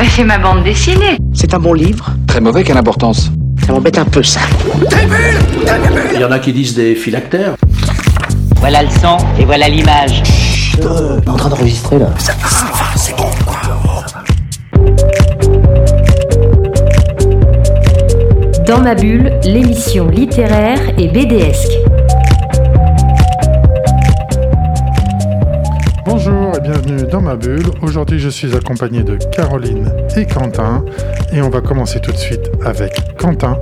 Bah, c'est ma bande dessinée. C'est un bon livre. Très mauvais, quelle importance Ça m'embête un peu, ça. Il y en a qui disent des phylactères. Voilà le son et voilà l'image. on est en train d'enregistrer là. Dans ma bulle, l'émission littéraire et BDesque. Bonjour et bienvenue dans ma bulle. Aujourd'hui, je suis accompagné de Caroline et Quentin. Et on va commencer tout de suite avec Quentin.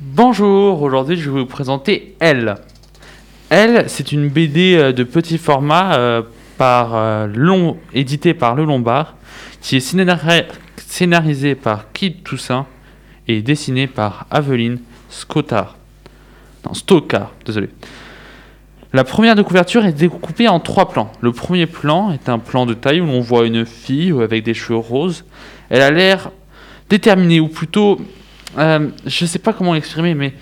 Bonjour, aujourd'hui je vais vous présenter Elle. Elle, c'est une BD euh, de petit format euh, par, euh, long, éditée par Le Lombard, qui est scénari- scénarisée par Kid Toussaint et dessinée par Aveline Scotard. Non, Stockard, désolé. La première de couverture est découpée en trois plans. Le premier plan est un plan de taille où l'on voit une fille avec des cheveux roses. Elle a l'air déterminée, ou plutôt euh, je sais pas comment l'exprimer, mais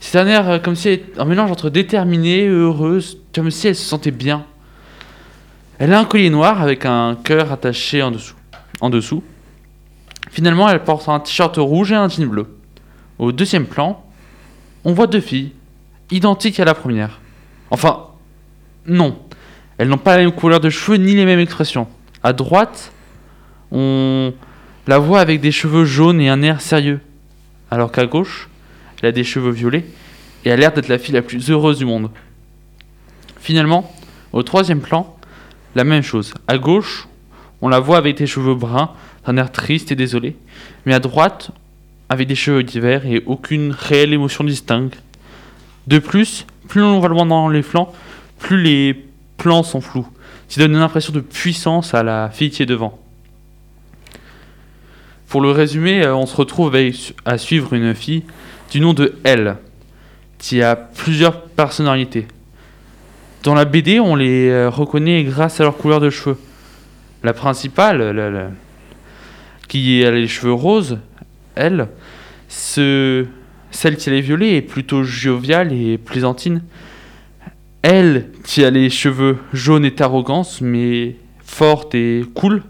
c'est un air euh, comme si un mélange entre déterminée et heureuse, comme si elle se sentait bien. Elle a un collier noir avec un cœur attaché en dessous. En dessous. Finalement, elle porte un t-shirt rouge et un jean bleu. Au deuxième plan, on voit deux filles, identiques à la première. Enfin, non. Elles n'ont pas la même couleur de cheveux ni les mêmes expressions. À droite, on la voit avec des cheveux jaunes et un air sérieux alors qu'à gauche, elle a des cheveux violets et a l'air d'être la fille la plus heureuse du monde. Finalement, au troisième plan, la même chose. À gauche, on la voit avec des cheveux bruns, un air triste et désolé, mais à droite, avec des cheveux divers et aucune réelle émotion distincte. De plus, plus on va loin dans les flancs, plus les plans sont flous, ce qui donne une impression de puissance à la fille qui est devant. Pour le résumer, euh, on se retrouve à suivre une fille du nom de Elle, qui a plusieurs personnalités. Dans la BD, on les euh, reconnaît grâce à leur couleur de cheveux. La principale, qui a les cheveux roses, elle, ce- celle qui a les violets est plutôt joviale et plaisantine. Elle, qui a les cheveux jaunes est arrogance, mais forte et cool.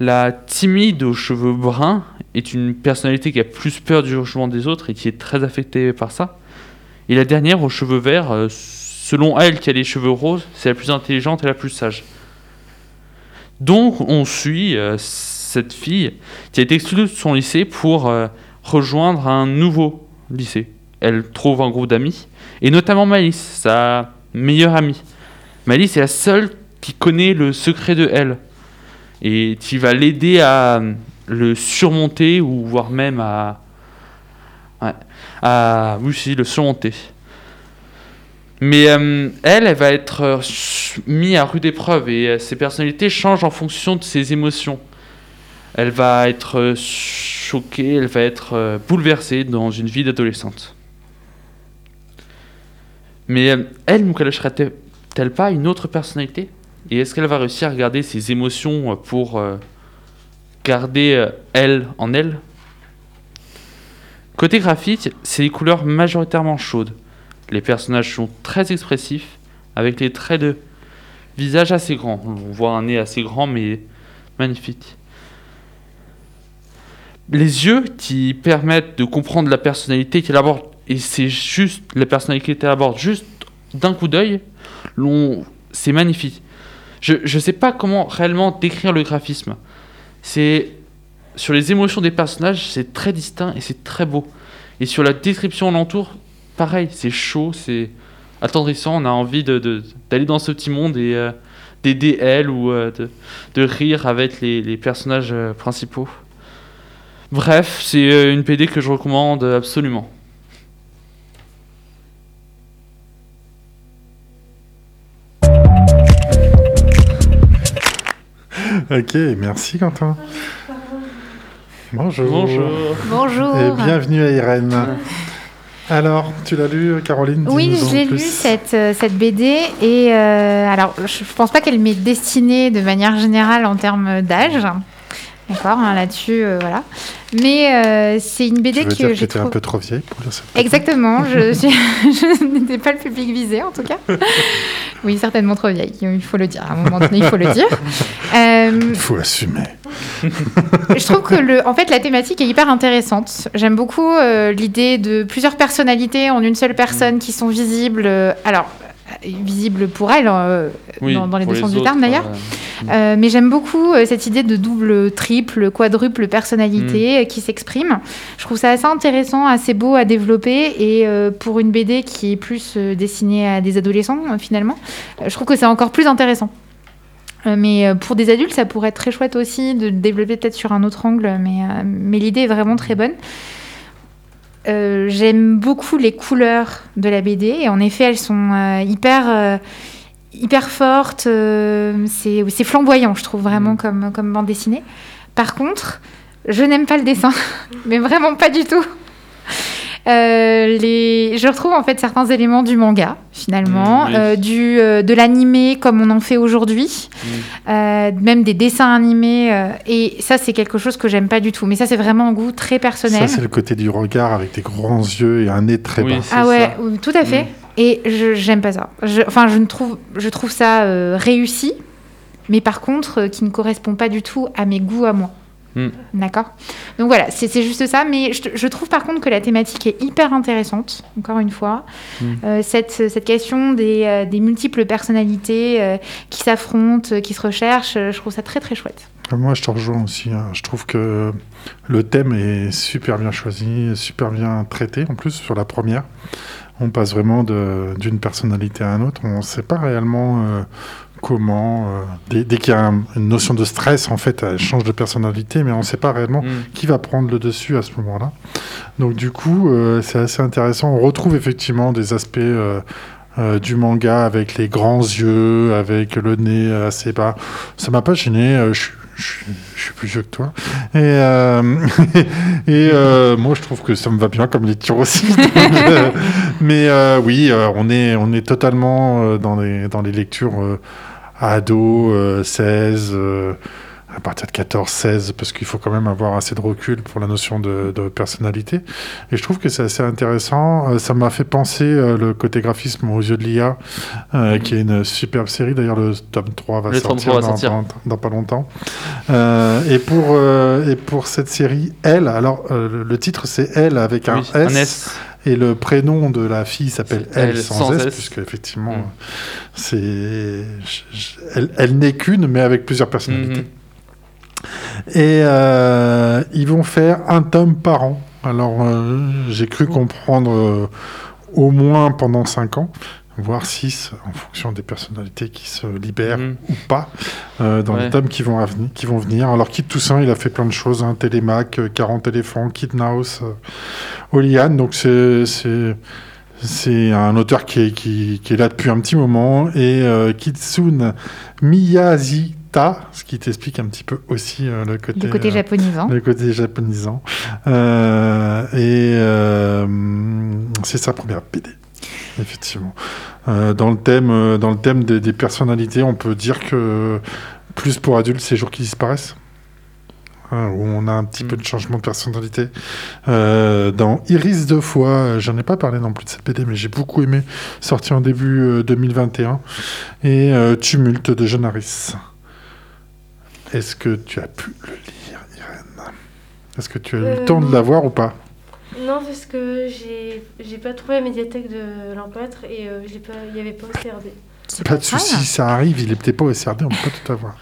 La timide aux cheveux bruns est une personnalité qui a plus peur du jugement des autres et qui est très affectée par ça. Et la dernière aux cheveux verts, euh, selon elle qui a les cheveux roses, c'est la plus intelligente et la plus sage. Donc on suit euh, cette fille qui a été exclue de son lycée pour euh, rejoindre un nouveau lycée. Elle trouve un groupe d'amis, et notamment Malice, sa meilleure amie. Malice est la seule qui connaît le secret de elle et tu vas l'aider à le surmonter ou voire même à oui si le surmonter mais euh, elle elle va être euh, mise à rude épreuve et euh, ses personnalités changent en fonction de ses émotions elle va être euh, choquée elle va être euh, bouleversée dans une vie d'adolescente mais euh, elle nous cacherait-elle pas une autre personnalité? Et est-ce qu'elle va réussir à garder ses émotions pour garder elle en elle? Côté graphique, c'est les couleurs majoritairement chaudes. Les personnages sont très expressifs, avec les traits de visage assez grands. On voit un nez assez grand, mais magnifique. Les yeux qui permettent de comprendre la personnalité qu'elle aborde, et c'est juste la personnalité qu'elle aborde juste d'un coup d'œil, c'est magnifique. Je ne sais pas comment réellement décrire le graphisme. C'est sur les émotions des personnages, c'est très distinct et c'est très beau. Et sur la description alentour, pareil, c'est chaud, c'est attendrissant. On a envie d'aller dans ce petit monde et euh, d'aider elle ou euh, de, rire avec les, les personnages euh, principaux. Bref, c'est euh, une PD que je recommande absolument. Ok, merci Quentin. Bonjour. Bonjour. Bonjour. Et bienvenue à Irène. Alors, tu l'as lu, Caroline Oui, je l'ai lu cette, euh, cette BD et euh, alors je, je pense pas qu'elle m'est destinée de manière générale en termes d'âge, D'accord, hein, là-dessus, euh, voilà. Mais euh, c'est une Tu BD veux dire que j'ai tu es un trouvé. peu trop vieille pour lire cette Exactement, je, suis- je n'étais pas le public visé en tout cas. Oui, certainement trop vieille, il faut le dire. À un moment donné, il faut le dire. Euh, Il faut assumer. je trouve que le, en fait, la thématique est hyper intéressante. J'aime beaucoup l'idée de plusieurs personnalités en une seule personne qui sont visibles. alors, visibles pour elle, euh, dans, dans les deux sens du terme d'ailleurs. euh, mais j'aime beaucoup euh, cette idée de double, triple, quadruple personnalité euh, qui s'exprime. Je trouve ça assez intéressant, assez beau à développer. Et pour une BD qui est plus destinée à des adolescents, finalement, je trouve que c'est encore plus intéressant. Mais pour des adultes, ça pourrait être très chouette aussi de développer peut-être sur un autre angle. Mais, mais l'idée est vraiment très bonne. Euh, J'aime beaucoup les couleurs de la BD. Et en effet, elles sont euh, hyper euh, hyper forte, euh, c'est c'est flamboyant, je trouve vraiment comme, comme bande dessinée. Par contre, je n'aime pas le dessin, mais vraiment pas du tout. Euh, les... Je retrouve en fait certains éléments du manga, finalement, Mm, oui. euh, du, euh, de l'animé comme on en fait aujourd'hui, euh, même des dessins animés. euh, et ça, c'est quelque chose que j'aime pas du tout. Mais ça, c'est vraiment un goût très personnel. Ça, c'est le côté du regard avec des grands yeux et un nez très Oui, bas. Ah ouais, ça. tout à fait. Mm. Et je j'aime pas ça. Je, enfin, je ne trouve, je trouve ça euh, réussi, mais par contre, euh, qui ne correspond pas du tout à mes goûts à moi. Mm. D'accord. Donc voilà, c'est juste ça. Mais je, je trouve par contre que la thématique est hyper intéressante. Encore une fois, Mm. Euh, cette, cette question des, euh, des multiples personnalités euh, qui s'affrontent, qui se recherchent, je trouve ça très très chouette. Moi, je te rejoins aussi. hein. Je trouve que le thème est super bien choisi, super bien traité. En plus, sur la première, on passe vraiment d'une personnalité à une autre. On ne sait pas réellement euh, comment. euh, dès dès qu'il y a un- une notion de stress, en fait, elle change de personnalité, mais on ne sait pas réellement Mm. qui va prendre le dessus à ce moment-là. Donc du coup, euh, c'est assez intéressant. On retrouve effectivement des aspects euh, du manga avec les grands yeux, avec le nez assez bas. Ça m'a pas gêné. je, je- je suis plus vieux que toi. Et, euh, et euh, moi, je trouve que ça me va bien comme lecture aussi. Mais euh, oui, on, est, on est totalement dans, les, dans les lectures ados, euh, 16, euh, à partir de 14, 16, parce qu'il faut quand même avoir assez de recul pour la notion de, de personnalité. Et je trouve que c'est assez intéressant. Euh, ça m'a fait penser euh, le côté graphisme aux yeux de l'IA, euh, qui est une superbe série. D'ailleurs, le tome 3 va sortir, 3 va dans, sortir. dans- dans pas longtemps. Et, pour, et pour cette série, Elle, alors le- titre c'est Elle avec un, S, un S. et le prénom de la fille s'appelle Elle sans, sans S, S. puisque effectivement, Mm. c'est elle, elle n'est qu'une, mais avec plusieurs personnalités. Mhm. Et euh, ils vont faire un tome par an. Alors, euh, j'ai cru comprendre euh, au moins pendant 5 ans, voire 6, en fonction des personnalités qui se libèrent Mhm. ou pas, dans les tomes qui vont, avenir- qui vont venir. Alors, Kit Toussaint, il a fait plein de choses, hein, Télémac, euh, 40 éléphants, Kid Naus, Oliane. Donc, c'est. c'est c'est un auteur qui est, qui, qui est là depuis un petit moment. Et euh, Kitsune Ce qui t'explique un petit peu aussi euh, le côté, Le côté euh, japonisant. le côté japonisant. Euh, et euh, c'est sa première BD, effectivement. Euh, dans le thème, euh, dans le thème des, des personnalités, on peut dire que plus pour adultes, c'est jours qui disparaissent. Hein, où on a un petit Mm. peu de changement de personnalité. Euh, dans Iris de foi, euh, j'en ai pas parlé non plus de cette BD, mais j'ai beaucoup aimé, sorti en début euh, 2021. Et euh, Tumulte de Jeanne Harris. Est-ce que tu as pu le lire, Irène? Est-ce que tu as eu le Euh, temps de la voir ou pas? Non, parce que j'ai j'ai pas trouvé la médiathèque de l'empêtre et euh, j'ai pas- il n'y avait pas au CRD. C'est Pas de souci, ça arrive, il est peut-être pas au SRD, on peut pas tout avoir.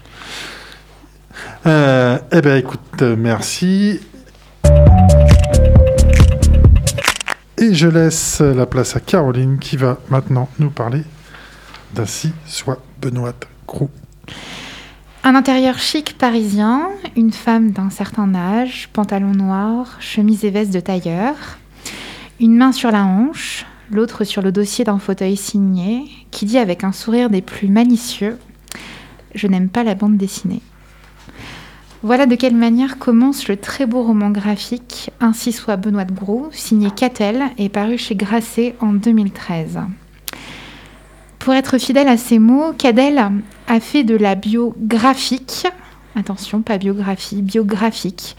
Euh, eh ben écoute, merci. Et je laisse la place à Caroline qui va maintenant nous parler d'Ainsi soit Benoît Grou. Un intérieur chic parisien, une femme d'un certain âge, pantalon noir, chemise et veste de tailleur, une main sur la hanche, l'autre sur le dossier d'un fauteuil signé, qui dit avec un sourire des plus malicieux Je n'aime pas la bande dessinée. Voilà de quelle manière commence le très beau roman graphique Ainsi soit Benoît de Gros, signé Catel et paru chez Grasset en 2013. Pour être fidèle à ses mots, Cadel a fait de la bio graphique attention, pas biographie, biographique,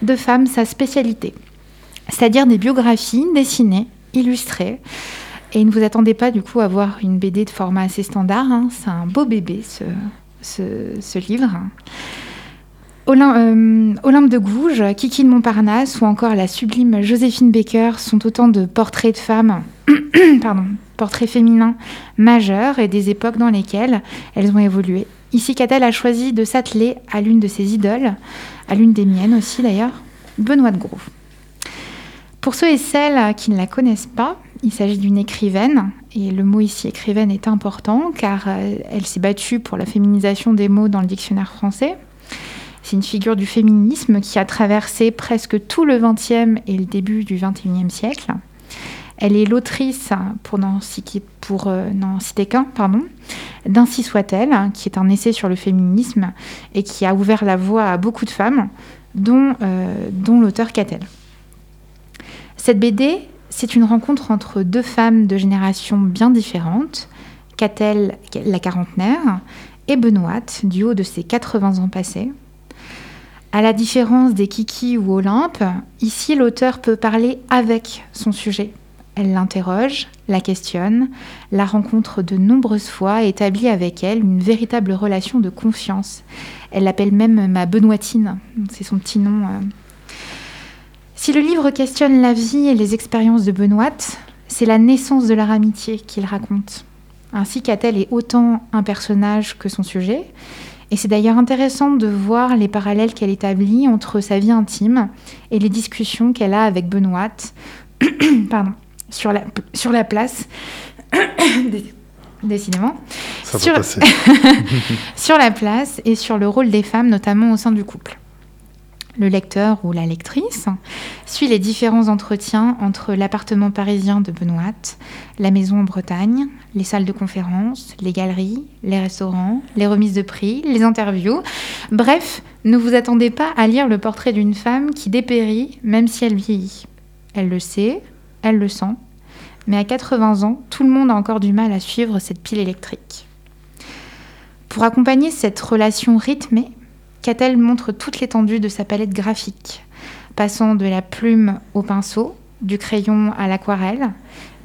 de femmes, sa spécialité. C'est-à-dire des biographies dessinées, illustrées. Et ne vous attendez pas du coup à voir une BD de format assez standard. hein. C'est un beau bébé ce, ce- livre. Olym- euh, Olympe de Gouges, Kiki de Montparnasse ou encore la sublime Joséphine Baker sont autant de portraits de femmes, pardon, portraits féminins majeurs et des époques dans lesquelles elles ont évolué. Ici, Catel a choisi de s'atteler à l'une de ses idoles, à l'une des miennes aussi d'ailleurs, Benoît de Gros. Pour ceux et celles qui ne la connaissent pas, il s'agit d'une écrivaine, et le mot ici écrivaine est important car euh, elle s'est battue pour la féminisation des mots dans le dictionnaire français. C'est une figure du féminisme qui a traversé presque tout le XXe et le début du XXIe siècle. Elle est l'autrice, pour n'en citer, euh, qu'un, d'Ainsi soit-elle, qui est un essai sur le féminisme et qui a ouvert la voie à beaucoup de femmes, dont, euh, l'auteur Catel. Cette BD, c'est une rencontre entre deux femmes de générations bien différentes, Catel, la quarantenaire, et Benoît, du haut de ses 80 ans passés. À la différence des Kiki ou Olympe, ici l'auteur peut parler avec son sujet. Elle l'interroge, la questionne, la rencontre de nombreuses fois et établit avec elle une véritable relation de confiance. Elle l'appelle même ma Benoîtine, c'est son petit nom. euh. Si le livre questionne la vie et les expériences de Benoît, c'est la naissance de leur amitié qu'il raconte. Ainsi qu'Atel est autant un personnage que son sujet. Et c'est d'ailleurs intéressant de voir les parallèles qu'elle établit entre sa vie intime et les discussions qu'elle a avec Benoît pardon, sur, la, sur la place. Dé- Décidément. Ça Sur- sur la place et sur le rôle des femmes, notamment au sein du couple. Le lecteur ou la lectrice suit les différents entretiens entre l'appartement parisien de Benoît, la maison en Bretagne, les salles de conférence, les galeries, les restaurants, les remises de prix, les interviews. Bref, ne vous attendez pas à lire le portrait d'une femme qui dépérit même si elle vieillit. Elle le sait, elle le sent, mais à 80 ans, tout le monde a encore du mal à suivre cette pile électrique. Pour accompagner cette relation rythmée, Catel montre toute l'étendue de sa palette graphique, passant de la plume au pinceau, du crayon à l'aquarelle,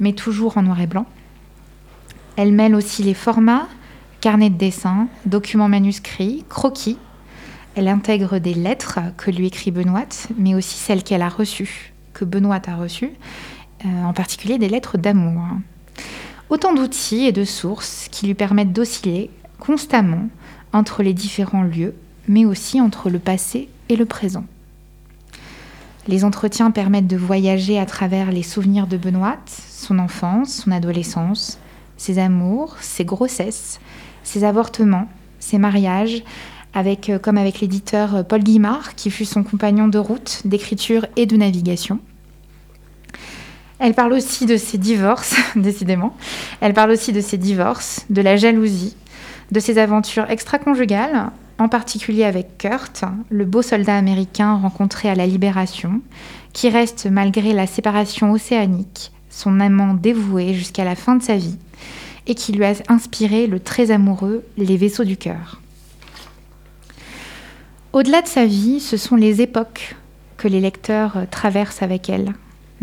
mais toujours en noir et blanc. Elle mêle aussi les formats, carnets de dessin, documents manuscrits, croquis. Elle intègre des lettres que lui écrit Benoît, mais aussi celles qu'elle a reçues, que Benoît a reçues, en particulier des lettres d'amour. Autant d'outils et de sources qui lui permettent d'osciller constamment entre les différents lieux, mais aussi entre le passé et le présent. Les entretiens permettent de voyager à travers les souvenirs de Benoît, son enfance, son adolescence, ses amours, ses grossesses, ses avortements, ses mariages, avec, euh, comme avec l'éditeur euh, Paul Guimard, qui fut son compagnon de route, d'écriture et de navigation. Elle parle aussi de ses divorces, décidément. Elle parle aussi de ses divorces, de la jalousie, de ses aventures extra-conjugales, en particulier avec Kurt, le beau soldat américain rencontré à la Libération, qui reste malgré la séparation océanique son amant dévoué jusqu'à la fin de sa vie et qui lui a inspiré le très amoureux Les vaisseaux du cœur. Au-delà de sa vie, ce sont les époques que les lecteurs traversent avec elle.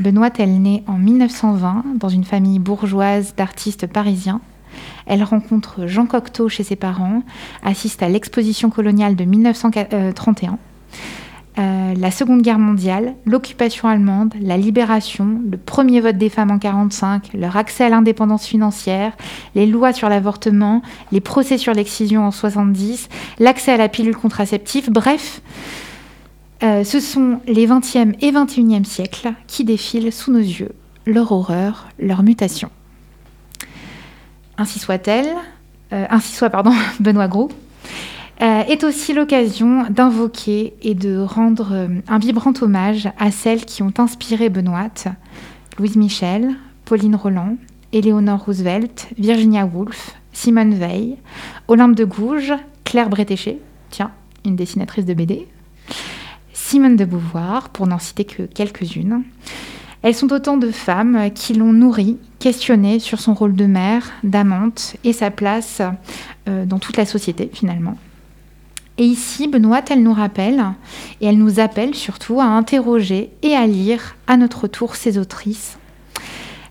Benoît, elle naît en 1920 dans une famille bourgeoise d'artistes parisiens. Elle rencontre Jean Cocteau chez ses parents, assiste à l'exposition coloniale de 1931. Euh, la Seconde Guerre mondiale, l'occupation allemande, la libération, le premier vote des femmes en 1945, leur accès à l'indépendance financière, les lois sur l'avortement, les procès sur l'excision en 70, l'accès à la pilule contraceptive, bref, euh, ce sont les 20e et 21e siècles qui défilent sous nos yeux, leur horreur, leur mutation. Ainsi soit-elle, euh, ainsi soit, pardon, Benoît Gros, euh, est aussi l'occasion d'invoquer et de rendre un vibrant hommage à celles qui ont inspiré Benoît, Louise Michel, Pauline Roland, Éléonore Roosevelt, Virginia Woolf, Simone Veil, Olympe de Gouges, Claire Bretéché, tiens, une dessinatrice de BD, Simone de Beauvoir, pour n'en citer que quelques-unes. Elles sont autant de femmes qui l'ont nourrie, questionnée sur son rôle de mère, d'amante et sa place euh, dans toute la société finalement. Et ici, Benoît, elle nous rappelle, et elle nous appelle surtout à interroger et à lire à notre tour ces autrices.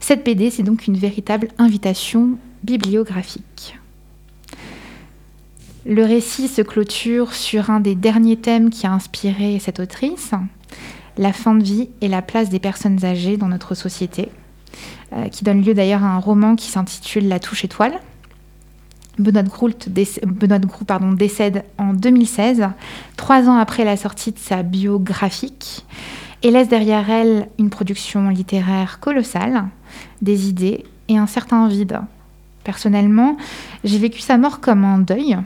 Cette BD, c'est donc une véritable invitation bibliographique. Le récit se clôture sur un des derniers thèmes qui a inspiré cette autrice, la fin de vie et la place des personnes âgées dans notre société, euh, qui donne lieu d'ailleurs à un roman qui s'intitule La touche étoile. Benoît Groult, pardon, décède en 2016, trois ans après la sortie de sa biographique, et laisse derrière elle une production littéraire colossale, des idées et un certain vide. Personnellement, j'ai vécu sa mort comme un deuil,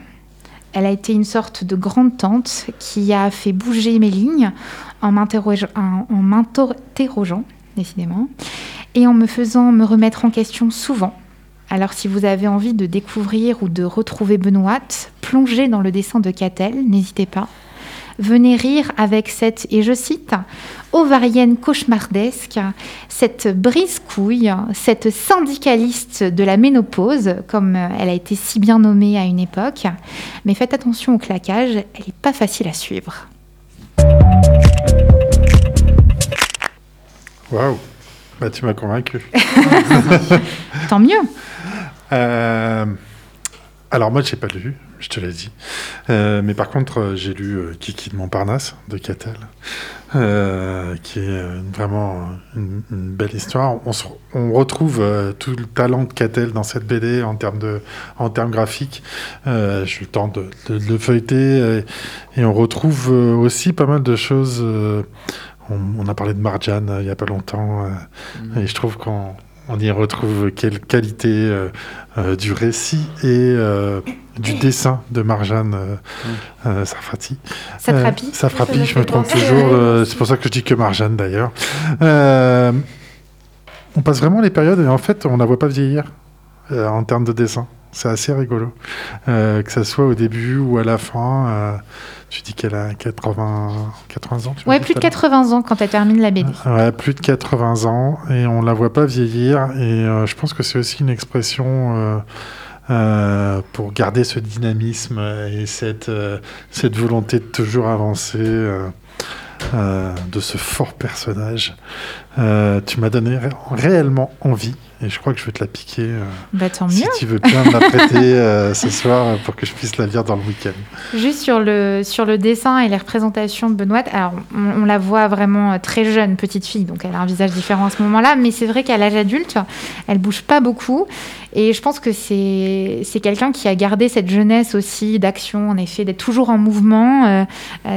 elle a été une sorte de grande tante qui a fait bouger mes lignes en m'interrogeant, décidément, et en me faisant me remettre en question souvent. Alors si vous avez envie de découvrir ou de retrouver Benoît, plongez dans le dessin de Catel, n'hésitez pas venez rire avec cette, et je cite, ovarienne cauchemardesque, cette brise-couille, cette syndicaliste de la ménopause, comme elle a été si bien nommée à une époque. Mais faites attention au claquage, elle n'est pas facile à suivre. Waouh, bah, tu m'as convaincu. Tant mieux. Euh, alors moi, je n'ai pas lu je te l'ai dit. Euh, mais par contre, euh, j'ai lu euh, Kiki de Montparnasse de Catel, qui est vraiment une, belle histoire. On, retrouve tout le talent de Catel dans cette BD en termes, de, en termes graphiques. j'ai eu le temps de, le feuilleter et, on retrouve aussi pas mal de choses. On, a parlé de Marjan il n'y a pas longtemps mmh. et je trouve qu'on on y retrouve quelle qualité euh, euh, du récit et euh, du dessin de Marjane Sarfati. Safrapi. Safrapi, je me trompe toujours. c'est pour ça que je dis que Marjane d'ailleurs. on passe vraiment les périodes et en fait, on la voit pas vieillir en termes de dessin. C'est assez rigolo. que ce soit au début ou à la fin. Tu dis qu'elle a 80, 80 ans Ouais, plus de 80 ans quand elle termine la BD. Ouais, plus de 80 ans et on la voit pas vieillir. Et euh, je pense que c'est aussi une expression euh, euh, pour garder ce dynamisme et cette, cette volonté de toujours avancer. de ce fort personnage. Tu m'as donné réellement envie et je crois que je vais te la piquer. Euh, bah, tant si tu veux bien me la prêter euh, ce soir pour que je puisse la lire dans le week-end. Juste sur le, sur le dessin et les représentations de Benoît, alors on, la voit vraiment euh, très jeune, petite fille, donc elle a un visage différent à ce moment-là, mais c'est vrai qu'à l'âge adulte, elle bouge pas beaucoup. Et je pense que c'est, quelqu'un qui a gardé cette jeunesse aussi d'action, en effet, d'être toujours en mouvement.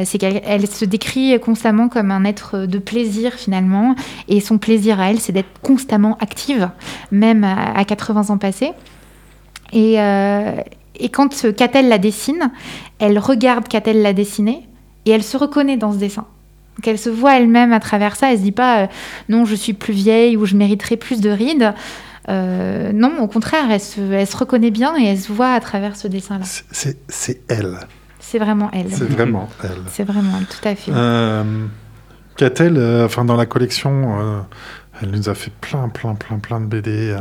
c'est qu'elle elle se décrit constamment comme un être de plaisir finalement. Et son plaisir à elle, c'est d'être constamment active même à, 80 ans passés. Et, euh, et quand Catel la dessine, elle regarde Catel la dessiner et elle se reconnaît dans ce dessin. Donc elle se voit elle-même à travers ça. Elle se dit pas euh, non, je suis plus vieille ou je mériterais plus de rides. Euh, non, au contraire, elle se, elle se, reconnaît bien et elle se voit à travers ce dessin-là. C'est elle. C'est vraiment elle. C'est vraiment elle. C'est vraiment elle, tout à fait. Catel, enfin dans la collection elle nous a fait plein, plein, plein, plein de BD euh,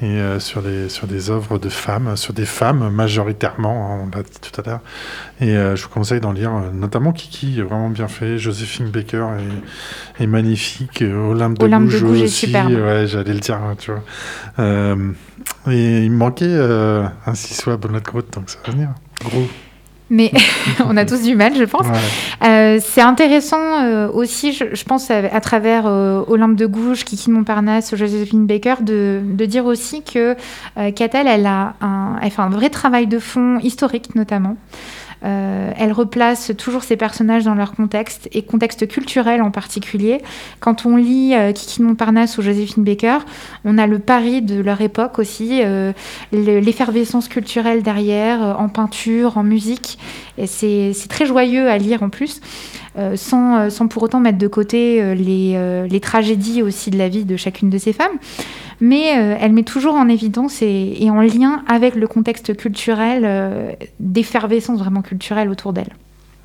et euh, sur, les, sur des œuvres de femmes, sur des femmes majoritairement, hein, on l'a dit tout à l'heure. Et euh, je vous conseille d'en lire, notamment Kiki, vraiment bien fait. Joséphine Baker est, est magnifique. Olympe de Olympe de Gouges aussi, ouais, j'allais le dire, hein, tu vois. et il me manquait un soit Bonnet Grotte, donc ça va venir. Gros mais on a tous du mal, je pense. Euh, c'est intéressant euh, aussi, je, pense, à, travers euh, Olympe de Gouges, Kiki Montparnasse, Joséphine Baker, de, de dire aussi que Catel, elle a un, elle fait un vrai travail de fond historique, notamment. Euh, elle replace toujours ses personnages dans leur contexte et contexte culturel en particulier. Quand on lit euh, Kiki Montparnasse ou Joséphine Baker, on a le Paris de leur époque aussi, euh, l'effervescence culturelle derrière, en peinture, en musique. Et c'est très joyeux à lire en plus. Sans, sans, pour autant mettre de côté les, les, tragédies aussi de la vie de chacune de ces femmes mais euh, elle met toujours en évidence et, en lien avec le contexte culturel, d'effervescence vraiment culturelle autour d'elle.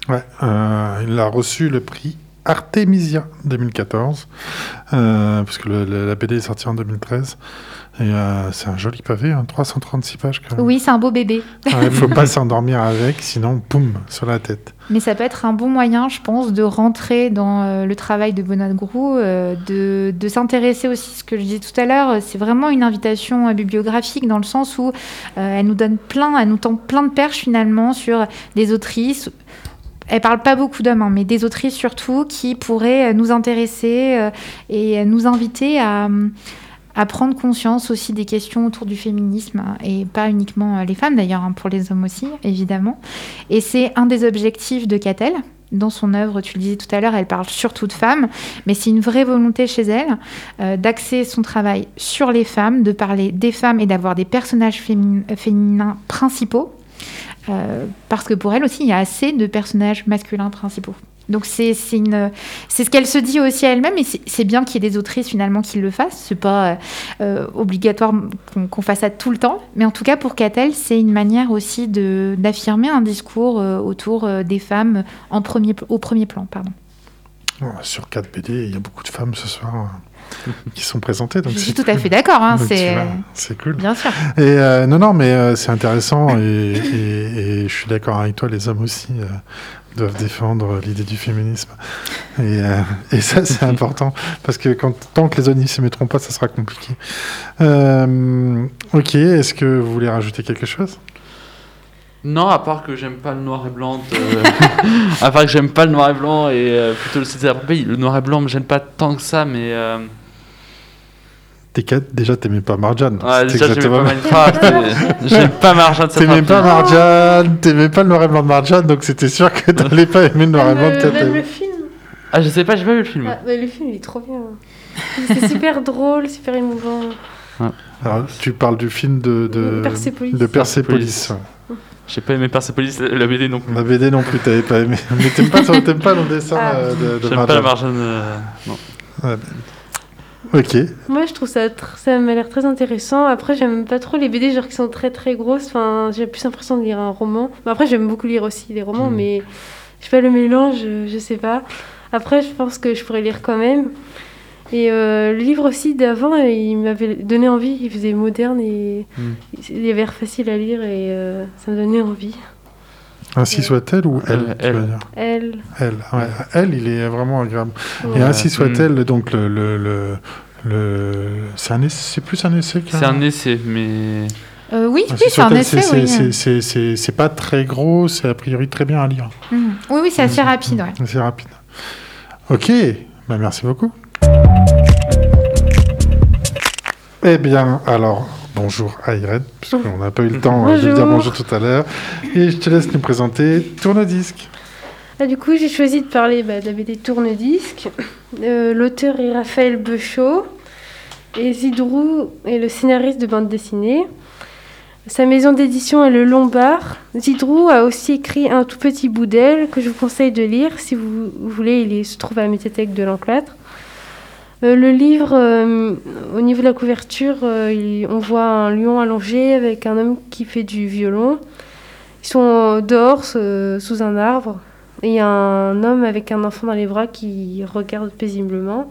Ouais, euh, il a reçu le prix Artemisia 2014, euh, puisque le- le- la BD est sortie en 2013. Et euh, c'est un joli pavé, hein, 336 pages quand même. Oui, c'est un beau bébé. Il faut pas s'endormir avec, sinon, boum, sur la tête. Mais ça peut être un bon moyen, je pense, de rentrer dans euh, le travail de Bonagrou, euh, de, de s'intéresser aussi, ce que je disais tout à l'heure, c'est vraiment une invitation euh, bibliographique dans le sens où euh, elle nous donne plein, elle nous tend plein de perches finalement sur des autrices. Elle parle pas beaucoup d'hommes, hein, mais des autrices surtout qui pourraient euh, nous intéresser euh, et euh, nous inviter à, prendre conscience aussi des questions autour du féminisme hein, et pas uniquement les femmes d'ailleurs, hein, pour les hommes aussi évidemment. Et c'est un des objectifs de Catel. Dans son œuvre, tu le disais tout à l'heure, elle parle surtout de femmes, mais c'est une vraie volonté chez elle d'axer son travail sur les femmes, de parler des femmes et d'avoir des personnages fémin- féminins principaux. Euh, parce que pour elle aussi, il y a assez de personnages masculins principaux. Donc c'est ce qu'elle se dit aussi à elle-même, et c'est bien qu'il y ait des autrices finalement qui le fassent. C'est pas euh, euh, obligatoire qu'on fasse ça tout le temps, mais en tout cas pour Catel, c'est une manière aussi d'affirmer un discours autour des femmes en premier, au premier plan. Pardon. Sur 4 BD, il y a beaucoup de femmes ce soir qui sont présentées. Donc Je suis tout à fait d'accord. hein, c'est cool. bien sûr. Et euh, non, non, mais euh, c'est intéressant et, et- et je suis d'accord avec toi, les hommes aussi euh, doivent défendre l'idée du féminisme. Et, euh, et ça, c'est important parce que quand, tant que les hommes ne s'y mettront pas, ça sera compliqué. Euh, ok, est-ce que vous voulez rajouter quelque chose? Non, à part que j'aime pas le noir et blanc. de- à part que j'aime pas le noir et blanc et euh, plutôt le après. Le noir et blanc me gêne pas tant que ça, mais. euh, Déjà, t'aimais pas Marjane. ouais, c'est déjà, j'aimais exactement- pas Minecraft. j'aime pas Marjane de T'aimais pas. Marjane, t'aimais pas le noir et blanc de Marjane, donc c'était sûr que t'allais pas aimer le noir et blanc de même le film. Ah, je sais pas, j'ai pas vu le film. Ah, bah, le film, il est trop bien. C'est super drôle, super émouvant. Alors, tu parles du film de, de, Persépolis. de Persépolis. J'ai pas aimé Persepolis, la la BD non plus. La BD non plus, t'avais pas aimé. Mais t'aimes pas, t'aimes pas le dessin Ah. euh, de, de J'aime pas la Marjane. Marjane. euh, non. Ouais, ben. Ok. Moi, je trouve ça, tr- ça m'a l'air très intéressant. Après, j'aime pas trop les BD genre qui sont très très grosses. Enfin, j'ai plus l'impression de lire un roman. Mais après, j'aime beaucoup lire aussi les romans, Mm. mais je sais pas le mélange, je, je sais pas. Après, je pense que je pourrais lire quand même. Et euh, le livre aussi d'avant, euh, il m'avait donné envie. Il faisait moderne et Mm. il avait l'air facile à lire et euh, ça me donnait envie. Ainsi soit-elle ou elle, Euh, tu elle. vas dire Elle. Elle, ouais. Elle, il est vraiment agréable. ouais. Et ainsi Mm. soit-elle, donc le. le, le, le- c'est un essai- c'est plus un essai qu'un. C'est un essai, mais. Euh, oui, oui, c'est un essai. c'est- Oui. c'est- c'est- c'est c'est pas très gros, c'est a priori très bien à lire. Mhm. oui, oui, c'est assez rapide. Ouais. C'est rapide. Ok, bah, merci beaucoup. Eh bien, alors, bonjour à Irène, puisqu'on n'a pas eu le temps euh, de dire Bonjour. tout à l'heure. Et je te laisse nous présenter Tourne-disque. Ah, du coup, j'ai choisi de parler bah, de la BD Tourne-Disque. Euh, L'auteur est Raphaël Beuchot. Et Zidrou est le scénariste de bande dessinée. Sa maison d'édition est le Lombard. Zidrou a aussi écrit un tout petit bout d'elle que je vous conseille de lire si vous voulez. Il se trouve à la médiathèque de l'Enclâtre. Euh, le livre, euh, au niveau de la couverture, euh, on voit un lion allongé avec un homme qui fait du violon. Ils sont dehors, sous un arbre. Il y a un homme avec un enfant dans les bras qui regarde paisiblement.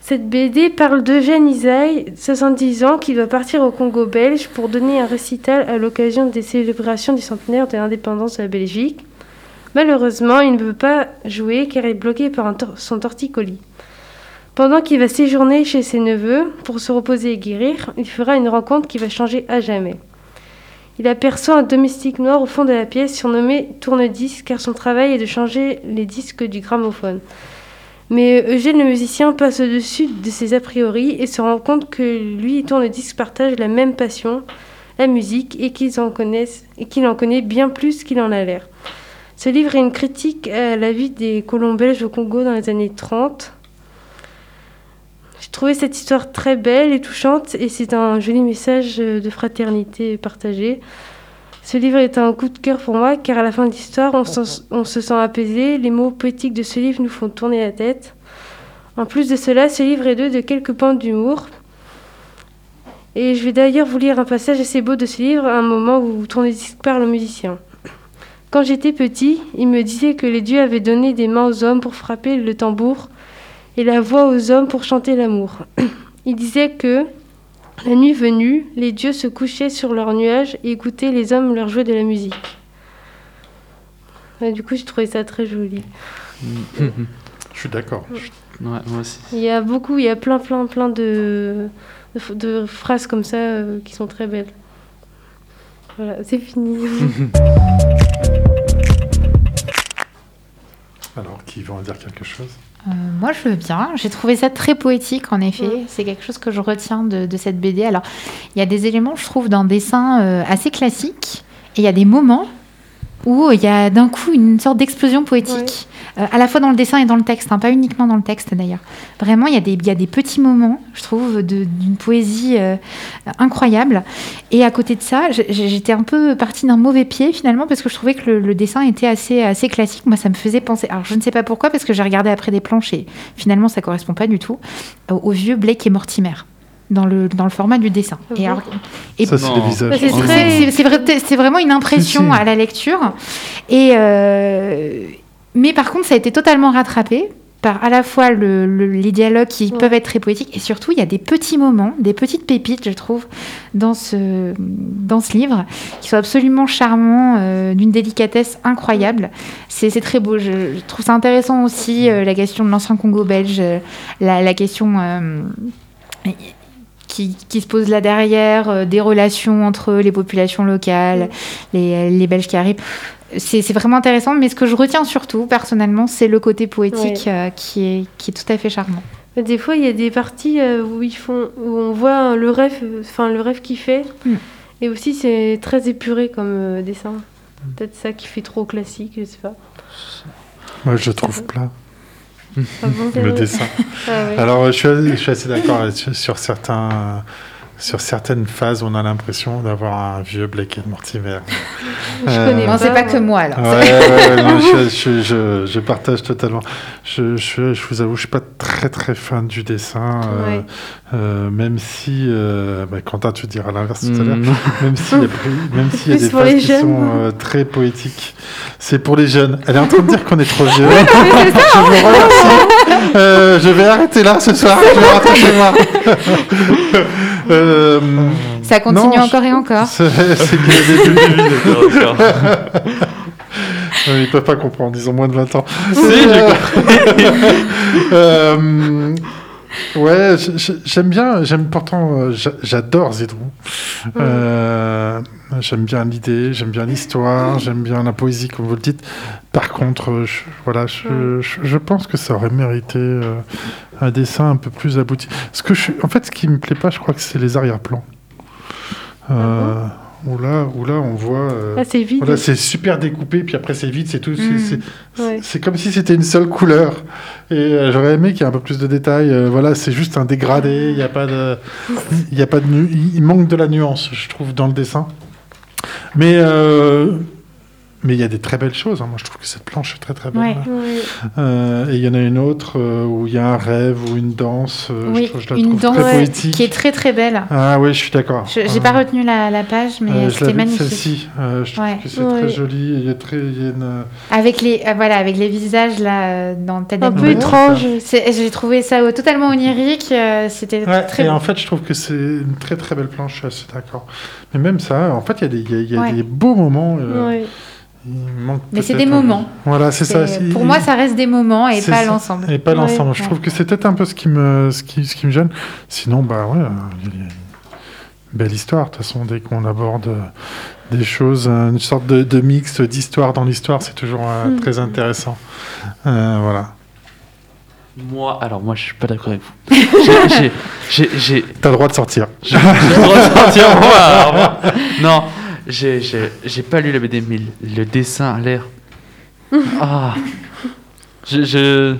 Cette BD parle d'Eugène Isaïe, 70 ans, qui doit partir au Congo belge pour donner un récital à l'occasion des célébrations du centenaire de l'indépendance de la Belgique. Malheureusement, il ne peut pas jouer car il est bloqué par son torticolis. Pendant qu'il va séjourner chez ses neveux pour se reposer et guérir, il fera une rencontre qui va changer à jamais. Il aperçoit un domestique noir au fond de la pièce surnommé tourne-disque car son travail est de changer les disques du gramophone. Mais Eugène le musicien passe au-dessus de ses a priori et se rend compte que lui et tourne-disque partagent la même passion, la musique, et qu'ils en connaissent qu'il en connaît bien plus qu'il en a l'air. Ce livre est une critique à la vie des colons belges au Congo dans les années 30. J'ai trouvé cette histoire très belle et touchante et c'est un joli message euh, de fraternité partagée. Ce livre est un coup de cœur pour moi car à la fin de l'histoire, on, se sent apaisé. Les mots poétiques de ce livre nous font tourner la tête. En plus de cela, ce livre est doué de quelques pentes d'humour. Et je vais d'ailleurs vous lire un passage assez beau de ce livre, un moment où Tournesisque parle au musicien. Quand j'étais petit, il me disait que les dieux avaient donné des mains aux hommes pour frapper le tambour et la voix aux hommes pour chanter l'amour. Il disait que, la nuit venue, les dieux se couchaient sur leurs nuages et écoutaient les hommes leur jouer de la musique. Ouais, du coup, j'ai trouvé ça très joli. Je suis d'accord. Ouais, moi aussi. Il y a beaucoup, il y a plein, plein, plein de, de, de phrases comme ça euh, qui sont très belles. Voilà, c'est fini. Alors, qui vont en dire quelque chose? Euh, moi, je veux bien. J'ai trouvé ça très poétique, en effet. Ouais. C'est quelque chose que je retiens de, de cette BD. Alors, il y a des éléments, je trouve, d'un dessin euh, assez classique. Et il y a des moments où il y a d'un coup une sorte d'explosion poétique. Euh, à la fois dans le dessin et dans le texte, hein, pas uniquement dans le texte d'ailleurs. Vraiment, il y, a des- il y a des petits moments, je trouve, d'une poésie euh, incroyable. Et à côté de ça, j'étais un peu partie d'un mauvais pied finalement parce que je trouvais que le, le dessin était assez, assez classique. Moi, ça me faisait penser. Alors, je ne sais pas pourquoi parce que j'ai regardé après des planches et finalement, ça correspond pas du tout au, au vieux Blake et Mortimer. Dans le, dans le format du dessin. Et, bon alors- et Ça, c'est les visages. Bah, c'est vraiment une impression Si, si. à la lecture. Et euh, mais par contre, ça a été totalement rattrapé par à la fois le- le- les dialogues qui Ouais. peuvent être très poétiques et surtout il y a des petits moments, des petites pépites, je trouve, dans ce, dans ce livre qui sont absolument charmants, euh, d'une délicatesse incroyable. C'est très beau. Je, je trouve ça intéressant aussi euh, la question de l'ancien Congo belge, la, la question. euh, qui, qui se pose là derrière, euh, des relations entre les populations locales, les, les Belges qui arrivent. C'est c'est vraiment intéressant, mais ce que je retiens surtout, personnellement, c'est le côté poétique euh, qui, est, qui est tout à fait charmant. Des fois, il y a des parties euh, où ils font, où on voit le rêve, euh, enfin le rêve qu'il fait, Mm. et aussi c'est très épuré comme euh, dessin. Peut-être ça qui fait trop classique, je sais pas. Moi, je trouve plat, le euh, dessin. ah. Alors, je suis, assez- je suis assez d'accord sur certains. Sur certaines phases, on a l'impression d'avoir un vieux Blake et Mortimer. Je Euh, connais Non, c'est pas que moi, alors. Ouais, ouais, ouais, non, je, je- je- je partage totalement. Je, je, je vous avoue, je suis pas très très fan du dessin, euh, Ouais. euh, même si, euh, bah, Quentin, tu diras l'inverse tout à l'heure, Mm. même s'il y a, même s'il y a des phases qui jeunes. sont euh, très poétiques. C'est pour les jeunes. Elle est en train de dire qu'on est trop vieux. hein. je vous remercie. Euh, je vais arrêter là ce soir. Je vais rentrer chez moi. Euh, Ça continue non, encore et encore. C'est Ils peuvent pas comprendre, ils ont moins de 20 ans. Si, j'ai Euh, ouais, j'aime bien, j'aime pourtant, euh, j'a- j'adore Zedrou. Euh, j'aime bien l'idée, j'aime bien l'histoire, j'aime bien la poésie, comme vous le dites. Par contre, je, voilà, je, je, je pense que ça aurait mérité euh, un dessin un peu plus abouti. Ce que je, en fait, ce qui me plaît pas, je crois que c'est les arrière-plans. Euh, où là, où là, on voit. euh, Ah, c'est vide. voilà, c'est super découpé, puis après c'est vide, c'est tout. c'est- Mm. c'est- Ouais. c'est comme si c'était une seule couleur. Et euh, j'aurais aimé qu'il y ait un peu plus de détails. Euh, voilà, c'est juste un dégradé. Il n'y a pas de, il y a pas de, nu- il il manque de la nuance, je trouve, dans le dessin. Mais euh, mais il y a des très belles choses. hein. Moi, je trouve que cette planche est très très belle. Ouais. Euh, et il y en a une autre euh, où il y a un rêve ou une danse. euh, je Oui, trouve- je, la une trouve danse très ouais, poétique. qui est très très belle. Ah oui, je suis d'accord. Je J'ai Euh, pas retenu la, la page, mais euh, c'était magnifique. Celle-ci, Euh, je trouve Ouais. que c'est très joli. Il y a très, il y a une, Avec les, euh, voilà, avec les visages là dans Tête Un peu étrange. J'ai trouvé ça totalement onirique. euh, C'était Ouais, très et beau. en fait, je trouve que c'est une très très belle planche, je suis assez d'accord. Mais même ça, en fait, il y a des, il y a- y a Ouais. des beaux moments. Mais c'est des un- moments. Voilà, c'est ça. Pour il- moi, ça reste des moments et pas l'ensemble. Et pas Ouais. l'ensemble. Je trouve que c'est peut-être un peu ce qui me, ce qui, ce qui me gêne. Sinon, bah ouais, euh, il y a une belle histoire. De toute façon, dès qu'on aborde euh, des choses, euh, une sorte de, de mix d'histoire dans l'histoire, c'est toujours euh, Mm. très intéressant. Euh, voilà. Moi, alors moi, je suis pas d'accord avec vous. T'as le droit de sortir. j'ai le droit de sortir, au revoir, au revoir. Non, j'ai, j'ai, j'ai pas lu la BD, mais le- dessin a l'air. Ah. Je, je-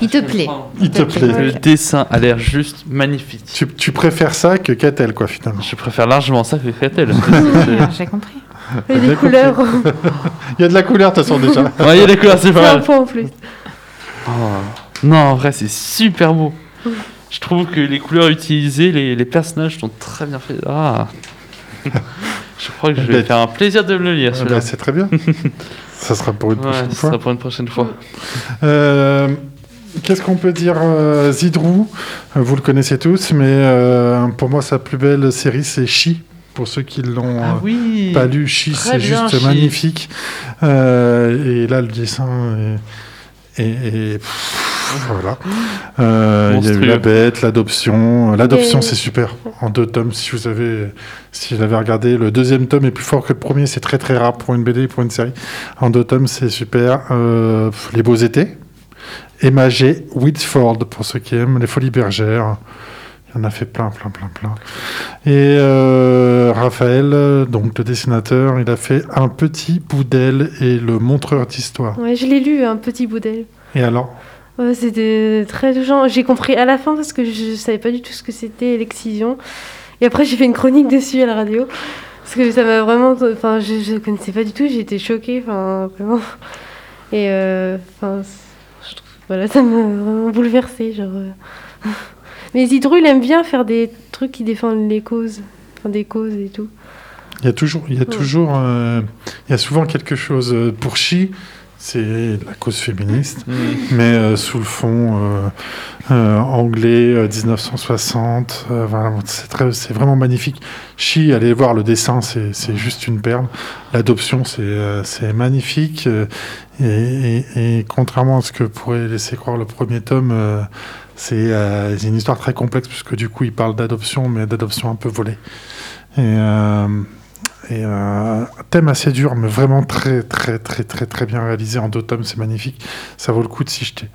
Il te plaît. Il te plaît. Le dessin a l'air juste magnifique. Tu, tu préfères ça que Catel, quoi, finalement. Je préfère largement ça que Catel. J'ai compris. Et bien les couleurs. Il y a de la couleur, de toute façon, déjà. Ouais, il y a des couleurs, c'est C'est pas un mal. point en plus. Oh. Non, en vrai, c'est super beau. Je trouve que les couleurs utilisées, les, les personnages sont très bien faits. Ah. Je crois que je vais Bête. faire un plaisir de me le lire. Ah bah, c'est très bien. ça sera pour une Ouais, prochaine fois. sera pour une prochaine fois. Euh, Qu'est-ce qu'on peut dire euh, Zidrou, vous le connaissez tous, mais euh, pour moi, sa plus belle série, c'est Chi. Pour ceux qui l'ont Ah euh, oui. pas lu, Chi, c'est juste magnifique. Et là, le dessin est. est- est- pff, voilà. Euh, Il y a eu la bête, l'adoption. L'adoption, Et- c'est super. En deux tomes, si vous avez, si vous avez regardé, le deuxième tome est plus fort que le premier. C'est très très rare pour une BD, pour une série. En deux tomes, c'est super. Euh, les beaux étés. Emma G. Whitford, pour ceux qui aiment. Les Folies Bergères. Il en a fait plein, plein, plein, plein. Et euh, Raphaël, donc le dessinateur, il a fait un petit bout et le montreur d'histoire. Ouais, je l'ai lu, un petit bout. Et alors? Ouais, c'était très touchant. J'ai compris à la fin parce que je savais pas du tout ce que c'était l'excision. Et après, j'ai fait une chronique dessus à la radio. Parce que ça m'a vraiment. Enfin, je, je connaissais pas du tout, j'ai été choquée. Enfin, vraiment. Et euh, enfin, je trouve. Voilà, ça m'a vraiment bouleversée. Genre. euh. Mais Zidrou, il aime bien faire des trucs qui défendent les causes. Enfin, des causes et tout. Il y a toujours, il y a toujours, euh, il y a souvent quelque chose pour Chi. C'est la cause féministe, Mm. mais euh, sous le fond euh, euh, anglais euh, 1960. euh, voilà, c'est vraiment magnifique. Chi, allez voir le dessin, c'est juste une perle. L'adoption, c'est magnifique. et, et- et contrairement à ce que pourrait laisser croire le premier tome, c'est une histoire très complexe puisque du coup, il parle d'adoption, mais d'adoption un peu volée. Et, et euh, un thème assez dur, mais vraiment très, très, très, très, très bien réalisé en deux tomes, c'est magnifique. Ça vaut le coup de s'y jeter.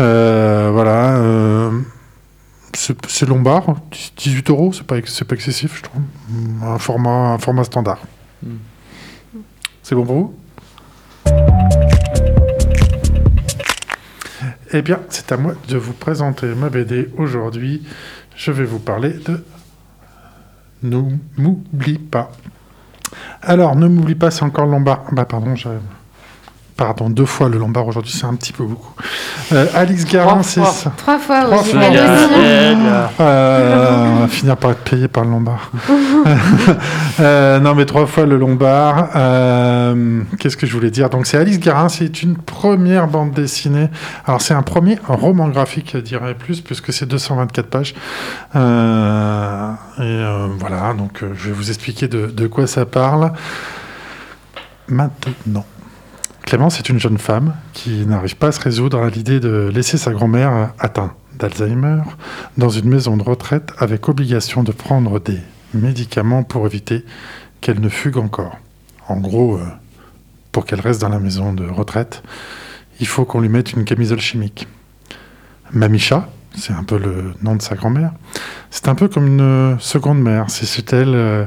Euh, voilà. euh, c'est Lombard, 18 euros, c'est pas, pas excessif, je trouve. Un format, un format standard. Mm. C'est bon pour vous? Eh bien, c'est à moi de vous présenter ma BD aujourd'hui. Je vais vous parler de Ne m'oublie pas. Alors, ne m'oublie pas, c'est encore Lombard. Bah, pardon, Pardon, deux fois le Lombard aujourd'hui, c'est un petit peu beaucoup. Euh, Alix Garin, Trois c'est fois. ça. Trois fois Trois aussi. fois. Euh, on va finir par être payé par le Lombard. Euh, non, mais trois fois le Lombard. Euh, Qu'est-ce que je voulais dire? Donc, c'est Alice Garin, c'est une première bande dessinée. Alors, c'est un premier roman graphique, je dirais plus, puisque c'est 224 pages. Euh, et euh, voilà, donc euh, je vais vous expliquer de, de quoi ça parle. Maintenant. Clémence est une jeune femme qui n'arrive pas à se résoudre à l'idée de laisser sa grand-mère atteinte d'Alzheimer dans une maison de retraite avec obligation de prendre des médicaments pour éviter qu'elle ne fugue encore. En gros, euh, pour qu'elle reste dans la maison de retraite, il faut qu'on lui mette une camisole chimique. Mamicha, c'est un peu le nom de sa grand-mère, c'est un peu comme une seconde mère. C'est elle euh,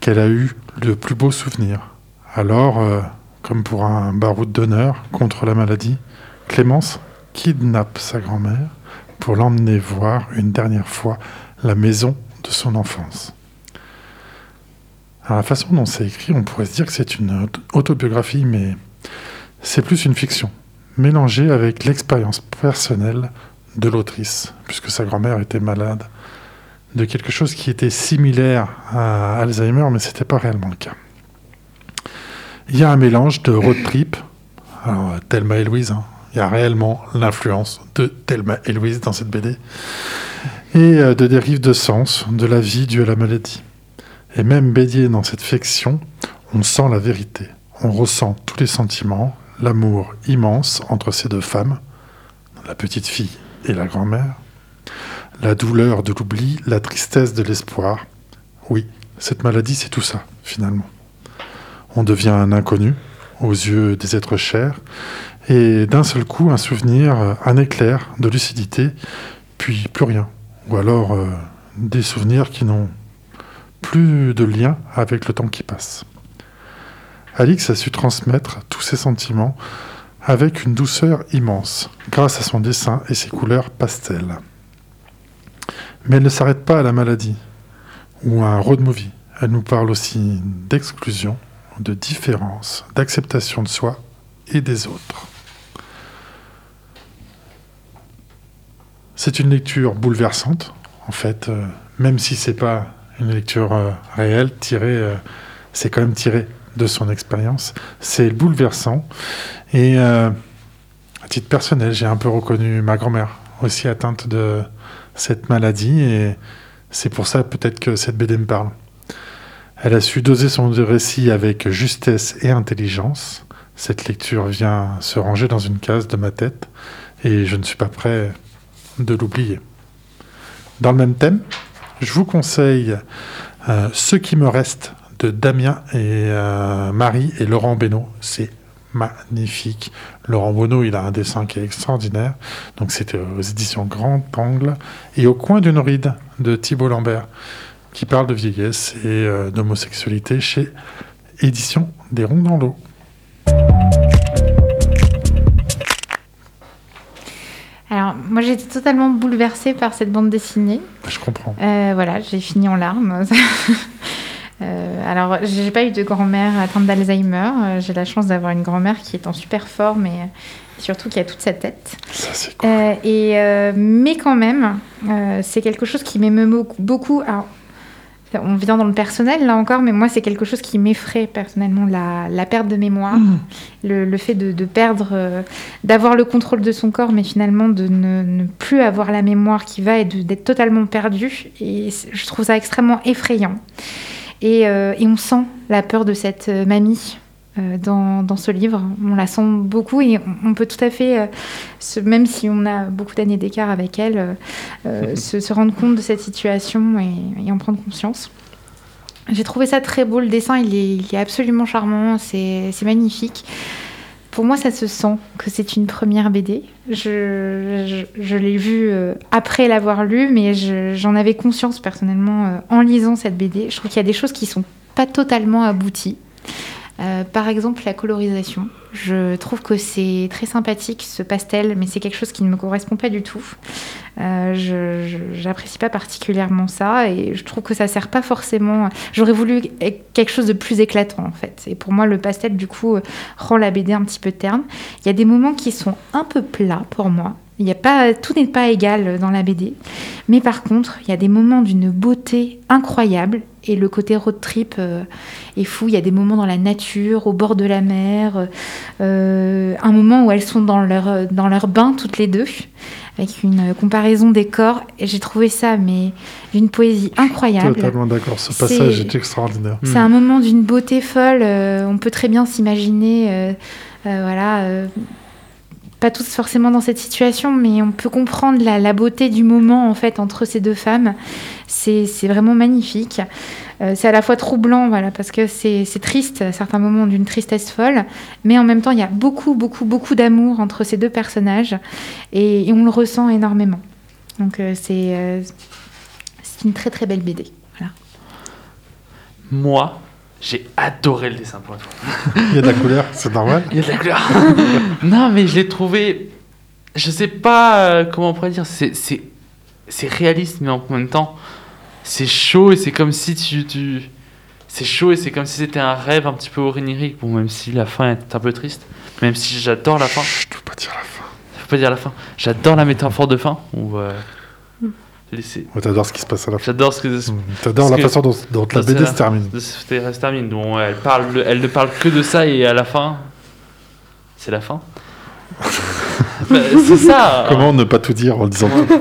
qu'elle a eu le plus beau souvenir. Alors, euh, comme pour un baroud d'honneur contre la maladie, Clémence kidnappe sa grand-mère pour l'emmener voir une dernière fois la maison de son enfance. Alors, la façon dont c'est écrit, on pourrait se dire que c'est une aut- autobiographie, mais c'est plus une fiction, mélangée avec l'expérience personnelle de l'autrice, puisque sa grand-mère était malade de quelque chose qui était similaire à Alzheimer, mais c'était pas réellement le cas. Il y a un mélange de road trip, alors euh, Thelma et Louise, hein, il y a réellement l'influence de Thelma et Louise dans cette BD, et euh, de dérives de sens de la vie due à la maladie. Et même baignée dans cette fiction, on sent la vérité, on ressent tous les sentiments, l'amour immense entre ces deux femmes, la petite fille et la grand-mère, la douleur de l'oubli, la tristesse de l'espoir. Oui, cette maladie, c'est tout ça, finalement. On devient un inconnu aux yeux des êtres chers, et d'un seul coup, un souvenir, un éclair de lucidité, puis plus rien. Ou alors euh, des souvenirs qui n'ont plus de lien avec le temps qui passe. Alix a su transmettre tous ses sentiments avec une douceur immense, grâce à son dessin et ses couleurs pastel. Mais elle ne s'arrête pas à la maladie ou à un road movie. Elle nous parle aussi d'exclusion, de différence, d'acceptation de soi et des autres. C'est une lecture bouleversante, en fait, euh, même si c'est pas une lecture euh, réelle, tirée euh, c'est quand même tiré de son expérience. C'est bouleversant. Et à titre personnel, j'ai un peu reconnu ma grand-mère, aussi atteinte de cette maladie. Et c'est pour ça peut-être que cette BD me parle. Elle a su doser son récit avec justesse et intelligence. Cette lecture vient se ranger dans une case de ma tête et je ne suis pas prêt de l'oublier. Dans le même thème, je vous conseille euh, Ce qui me reste de Damien et euh, Marie et Laurent Benoît. C'est magnifique. Laurent Bonneau, il a un dessin qui est extraordinaire. Donc c'était aux éditions Grand Angle. Et au coin d'une ride de Thibault Lambert, qui parle de vieillesse et euh, d'homosexualité chez Édition des Ronds dans l'eau. Alors, moi, j'étais totalement bouleversée par cette bande dessinée. Je comprends. Euh, voilà, j'ai fini en larmes. Euh, alors, j'ai pas eu de grand-mère atteinte d'Alzheimer. Euh, j'ai la chance d'avoir une grand-mère qui est en super forme et surtout qui a toute sa tête. Ça, c'est cool. Euh, et, mais quand même, c'est quelque chose qui m'émeut beaucoup- beaucoup. Alors, on vient dans le personnel là encore, mais moi c'est quelque chose qui m'effraie personnellement, la, la perte de mémoire, le, le fait de, de perdre, euh, d'avoir le contrôle de son corps, mais finalement de ne, ne plus avoir la mémoire qui va et d'être totalement perdu. Et je trouve ça extrêmement effrayant. Et, euh, et on sent la peur de cette euh, mamie dans, dans ce livre. On la sent beaucoup et on, on peut tout à fait, euh, se- même si on a beaucoup d'années d'écart avec elle, euh, euh, se, se rendre compte de cette situation et, et en prendre conscience. J'ai trouvé ça très beau, le dessin il est, il est absolument charmant, c'est magnifique. Pour moi, ça se sent que c'est une première BD. Je, je, je l'ai vu euh, après l'avoir lu, mais je- j'en avais conscience personnellement euh, en lisant cette BD. Je trouve qu'il y a des choses qui sont pas totalement abouties. Euh, par exemple, la colorisation. Je trouve que c'est très sympathique ce pastel, mais c'est quelque chose qui ne me correspond pas du tout. Euh, je j'apprécie pas particulièrement ça et je trouve que ça sert pas forcément. J'aurais voulu quelque chose de plus éclatant en fait. Et pour moi, le pastel du coup euh, rend la BD un petit peu terne. Il y a des moments qui sont un peu plats pour moi. Il y a pas, tout n'est pas égal dans la BD. Mais par contre, il y a des moments d'une beauté incroyable et le côté road trip euh, est fou. Il y a des moments dans la nature, au bord de la mer, euh, un moment où elles sont dans leur, dans leur bain toutes les deux, avec une comparaison des corps. Et j'ai trouvé ça, mais d'une poésie incroyable. Totalement d'accord. Ce passage est extraordinaire. C'est un moment d'une beauté folle. euh, on peut très bien s'imaginer, euh, euh, voilà, euh, pas tous forcément dans cette situation, mais on peut comprendre la, beauté du moment en fait entre ces deux femmes. C'est vraiment magnifique. Euh, c'est à la fois troublant, voilà, parce que c'est triste, à certains moments d'une tristesse folle, mais en même temps il y a beaucoup, beaucoup, beaucoup d'amour entre ces deux personnages et, on le ressent énormément. Donc euh, c'est euh, une très très belle BD. Moi, j'ai adoré le dessin pour. Il y a de la couleur, c'est normal. Il y a de la couleur. non, mais je l'ai trouvé. Je sais pas euh, comment on pourrait dire. C'est, c'est, c'est réaliste, mais en même temps, c'est chaud et c'est comme si tu, tu. C'est chaud et c'est comme si c'était un rêve un petit peu onirique. Bon, même si la fin est un peu triste. Même si j'adore la fin. Je ne peux pas dire la fin. Faut pas dire la fin. J'adore la métaphore de fin. Où, euh, laisser- Ouais, T'adores ce qui se passe à la fin. J'adore ce que. Mm. T'adores la que- façon dont, dont la BD la- se termine. se termine. dont elle, parle, elle ne parle que de ça et à la fin. C'est la fin. Bah, c'est ça. Comment ne pas tout dire en disant tout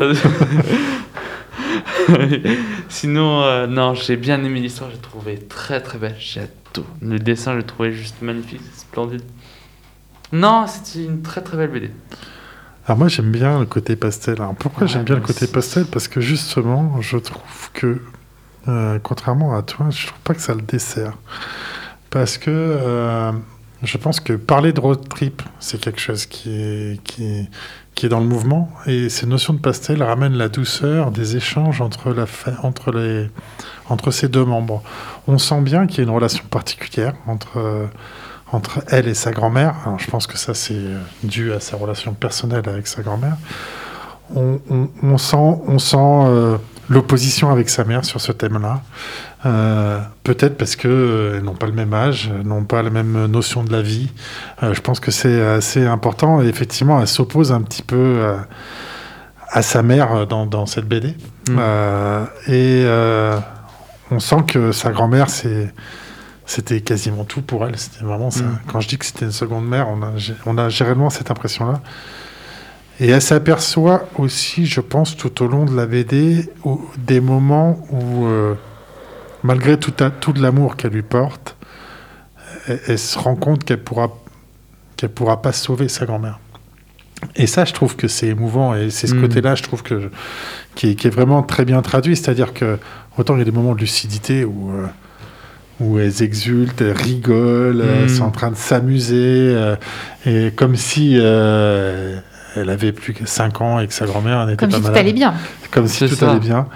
Sinon, euh, non, j'ai bien aimé l'histoire, j'ai trouvé très très belle. J'ai adoré. Le dessin, j'ai trouvé juste magnifique, splendide. Non, c'était une très très belle BD. Alors moi j'aime bien le côté pastel. Alors pourquoi Ouais, j'aime bien le côté pastel? Parce que justement je trouve que euh, contrairement à toi, je trouve pas que ça le dessert. Parce que euh, je pense que parler de road trip, c'est quelque chose qui est, qui, qui est dans le mouvement. Et ces notions de pastel ramènent la douceur des échanges entre, la entre, les, entre ces deux membres. On sent bien qu'il y a une relation particulière entre, euh, entre elle et sa grand-mère. Alors, je pense que ça, c'est euh, dû à sa relation personnelle avec sa grand-mère. On, on- on sent, on sent euh, l'opposition avec sa mère sur ce thème-là. Euh, Peut-être parce que euh, elles n'ont pas le même âge, n'ont pas la même notion de la vie. Je pense que c'est assez important. Et effectivement, elle s'oppose un petit peu à sa mère dans, dans cette BD. Mm. Euh, et on sent que sa grand-mère, c'est c'était quasiment tout pour elle. C'était vraiment ça. Mm. Quand je dis que c'était une seconde mère, on a, on a j'ai réellement cette impression-là. Et elle s'aperçoit aussi, je pense, tout au long de la BD, où- des moments où, euh, malgré tout, à- tout de l'amour qu'elle lui porte, elle, elle se rend compte qu'elle pourra, qu'elle pourra pas sauver sa grand-mère. Et ça, je trouve que c'est émouvant. Et c'est ce Mm. côté-là, je trouve que qui est, qui est vraiment très bien traduit. C'est-à-dire que autant il y a des moments de lucidité où euh, où elles exultent, elles rigolent, elles Mm. sont en train de s'amuser, euh, et comme si euh, elle avait plus que 5 ans et que sa grand-mère n'était Comme pas si tout malade. allait bien. Comme si tout ça. allait bien.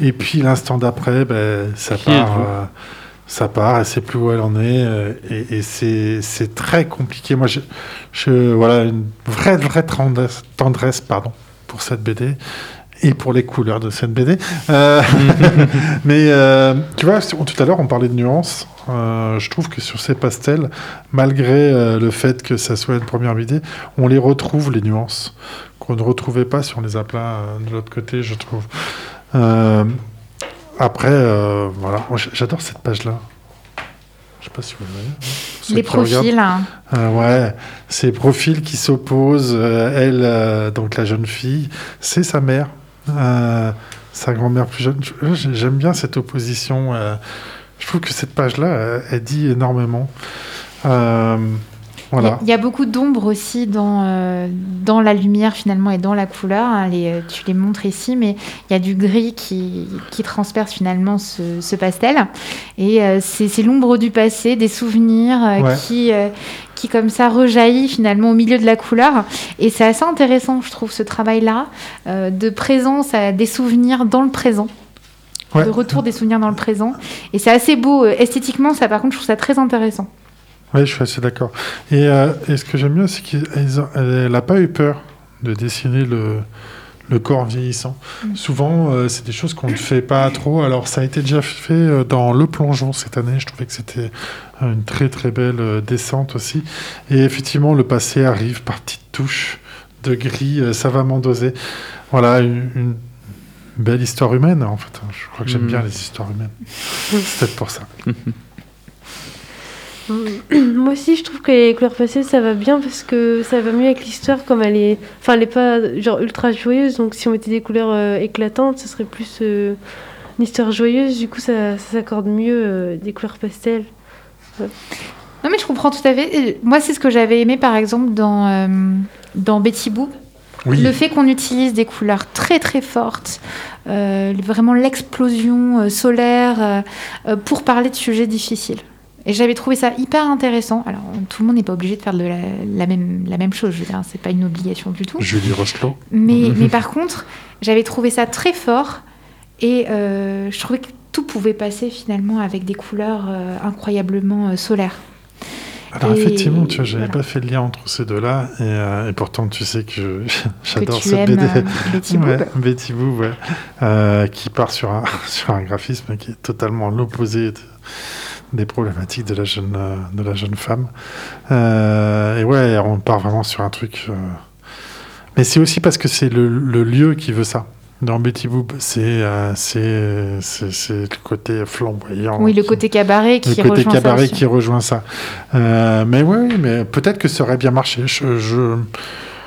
Et puis l'instant d'après, ben, ça Qui part. euh, ça part, elle sait plus où elle en est, euh, et, et c'est c'est très compliqué. Moi, je, je- voilà une vraie vraie tendresse, tendresse pardon pour cette BD et pour les couleurs de cette BD. Euh, mais euh, tu vois, tout à l'heure, on parlait de nuances. Euh, je trouve que sur ces pastels, malgré le fait que ça soit une première BD, on les retrouve les nuances qu'on ne retrouvait pas sur les aplats de l'autre côté, je trouve. Après, voilà, j'adore cette page-là. Je sais pas si vous voyez. hein, ceux Les profils. hein. Euh, ouais, ces profils qui s'opposent. euh, elle, euh, donc la jeune fille, c'est sa mère, euh, sa grand-mère plus jeune. Je- j'ai- J'aime bien cette opposition. euh, je trouve que cette page-là, euh, elle dit énormément. Voilà. Il y, a beaucoup d'ombre aussi dans, euh, dans la lumière finalement et dans la couleur. hein. Les, euh, tu les montres ici, mais il y a du gris qui, qui transperce finalement ce, ce pastel. Et euh, c'est l'ombre du passé, des souvenirs euh, Ouais. qui, qui comme ça rejaillit finalement au milieu de la couleur. Et c'est assez intéressant, je trouve, ce travail-là, de présence à des souvenirs dans le présent. Ouais. De retour des souvenirs dans le présent. Et c'est assez beau. Esthétiquement, ça par contre, je trouve ça très intéressant. Oui, je suis assez d'accord. Et, euh, et ce que j'aime bien, c'est qu'elle n'a pas eu peur de dessiner le, le corps vieillissant. Mm. Souvent, euh, c'est des choses qu'on ne fait pas trop. Alors, ça a été déjà fait euh, dans Le Plongeon cette année. Je trouvais que c'était une très très belle descente aussi. Et effectivement, le passé arrive par petites touches de gris euh, savamment dosées. Voilà, une, une belle histoire humaine, en fait. Je crois que j'aime Mm. bien les histoires humaines. c'est peut-être pour ça. Moi aussi, je trouve que les couleurs pastel, ça va bien parce que ça va mieux avec l'histoire comme elle est. Enfin, elle est pas genre ultra joyeuse. Donc, si on mettait des couleurs euh, éclatantes, ce serait plus euh, une histoire joyeuse. Du coup, ça, ça s'accorde mieux euh, des couleurs pastel. Non, mais je comprends tout à fait. Moi, c'est ce que j'avais aimé, par exemple, dans, euh, dans Betty Boop. Oui, Le fait qu'on utilise des couleurs très, très fortes, euh, vraiment l'explosion euh, solaire, pour parler de sujets difficiles. Et j'avais trouvé ça hyper intéressant. Alors, tout le monde n'est pas obligé de faire de la, la même, la même chose, je veux dire, c'est pas une obligation du tout. Julie Rosselot. Mais, mais par contre, j'avais trouvé ça très fort et euh, je trouvais que tout pouvait passer finalement avec des couleurs euh, incroyablement euh, solaires. Alors Et effectivement, tu vois, j'avais voilà. pas fait le lien entre ces deux-là, et, euh, et pourtant tu sais que j'adore cette BD. euh, Betty Boop. Ouais, Betty Boop, ouais. Euh, qui part sur un, sur un graphisme qui est totalement l'opposé de- des problématiques de la jeune, euh, de la jeune femme. Euh, et ouais, on part vraiment sur un truc. euh, Mais c'est aussi parce que c'est le, le lieu qui veut ça. Dans Betty Boop, c'est euh, le côté flamboyant. Oui, le qui- côté cabaret qui le côté rejoint ça cabaret aussi. qui rejoint ça. Mais oui, mais peut-être que ça aurait bien marché. Je, je,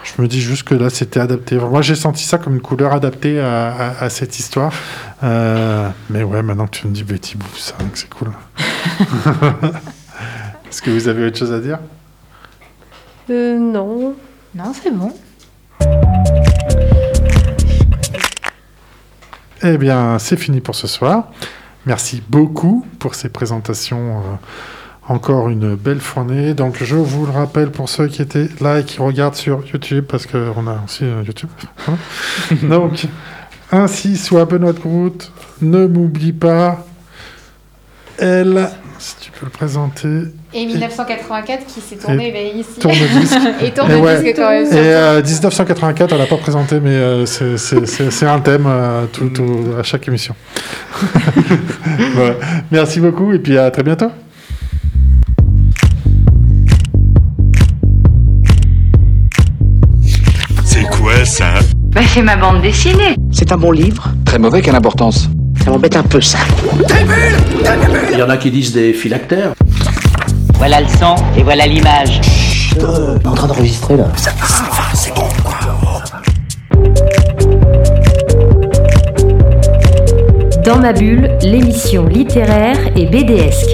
je me dis juste que là, c'était adapté. Moi, j'ai senti ça comme une couleur adaptée à, à- à cette histoire. Euh, mais ouais, maintenant que tu me dis Betty Boop, c'est cool. Est-ce que vous avez autre chose à dire? Euh, non. Non, c'est bon. Eh bien, c'est fini pour ce soir. Merci beaucoup pour ces présentations. euh, encore une belle fournée. Donc, je vous le rappelle pour ceux qui étaient là et qui regardent sur YouTube, parce qu'on a aussi euh, YouTube. Donc, ainsi soit Benoît de Groot. Ne m'oublie pas. Elle, si tu peux le présenter. Et 1984 qui s'est tourné ben, ici. Tourne-disque. Et tourne Et ouais. disque quand même. Et euh, 1984, on l'a pas présenté, mais euh, c'est- un thème euh, tout, tout- à chaque émission. Voilà. Merci beaucoup et puis à très bientôt. C'est quoi ça? Ben, c'est ma bande dessinée. C'est un bon livre. Très mauvais, quelle importance Ça m'embête un peu ça. Il y en a qui disent des phylactères. Voilà le son et voilà l'image. en train d'enregistrer là. Dans ma bulle, l'émission littéraire et BDesque.